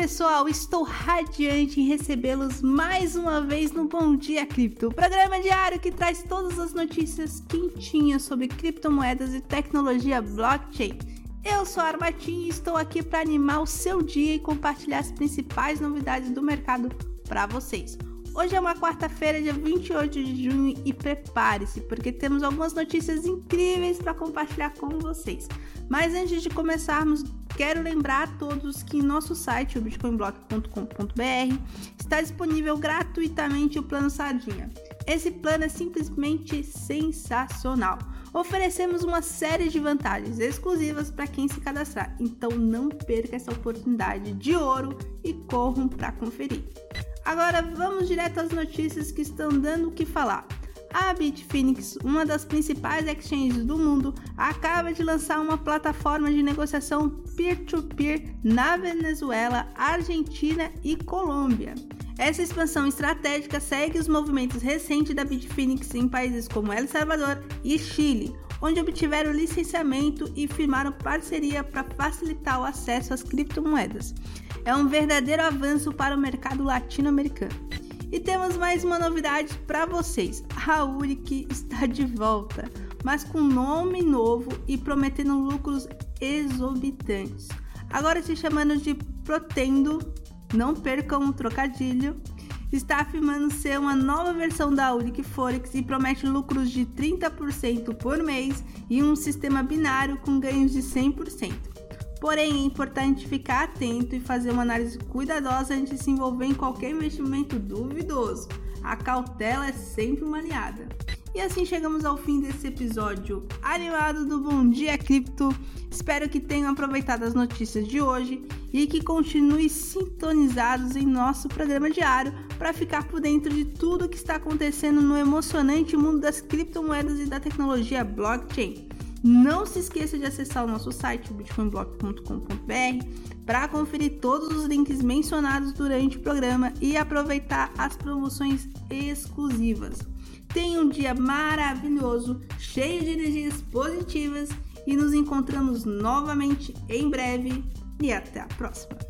pessoal, estou radiante em recebê-los mais uma vez no Bom Dia Cripto, o programa diário que traz todas as notícias quentinhas sobre criptomoedas e tecnologia blockchain. Eu sou a Armatim e estou aqui para animar o seu dia e compartilhar as principais novidades do mercado para vocês. Hoje é uma quarta-feira, dia 28 de junho, e prepare-se, porque temos algumas notícias incríveis para compartilhar com vocês. Mas antes de começarmos, quero lembrar a todos que em nosso site, o bitcoinblock.com.br, está disponível gratuitamente o plano Sardinha. Esse plano é simplesmente sensacional. Oferecemos uma série de vantagens exclusivas para quem se cadastrar, então não perca essa oportunidade de ouro e corram para conferir. Agora vamos direto às notícias que estão dando o que falar. A Bitfinex, uma das principais exchanges do mundo, acaba de lançar uma plataforma de negociação peer-to-peer -peer na Venezuela, Argentina e Colômbia. Essa expansão estratégica segue os movimentos recentes da Bitfinex em países como El Salvador e Chile, onde obtiveram licenciamento e firmaram parceria para facilitar o acesso às criptomoedas. É um verdadeiro avanço para o mercado latino-americano. E temos mais uma novidade para vocês. A Uric está de volta, mas com nome novo e prometendo lucros exorbitantes. Agora se chamando de Protendo, não percam um trocadilho, está afirmando ser uma nova versão da Uric Forex e promete lucros de 30% por mês e um sistema binário com ganhos de 100%. Porém, é importante ficar atento e fazer uma análise cuidadosa antes de se envolver em qualquer investimento duvidoso. A cautela é sempre uma aliada. E assim chegamos ao fim desse episódio animado do Bom Dia Cripto. Espero que tenham aproveitado as notícias de hoje e que continuem sintonizados em nosso programa diário para ficar por dentro de tudo que está acontecendo no emocionante mundo das criptomoedas e da tecnologia blockchain. Não se esqueça de acessar o nosso site, bitcoinblock.com.br, para conferir todos os links mencionados durante o programa e aproveitar as promoções exclusivas. Tenha um dia maravilhoso, cheio de energias positivas e nos encontramos novamente em breve e até a próxima.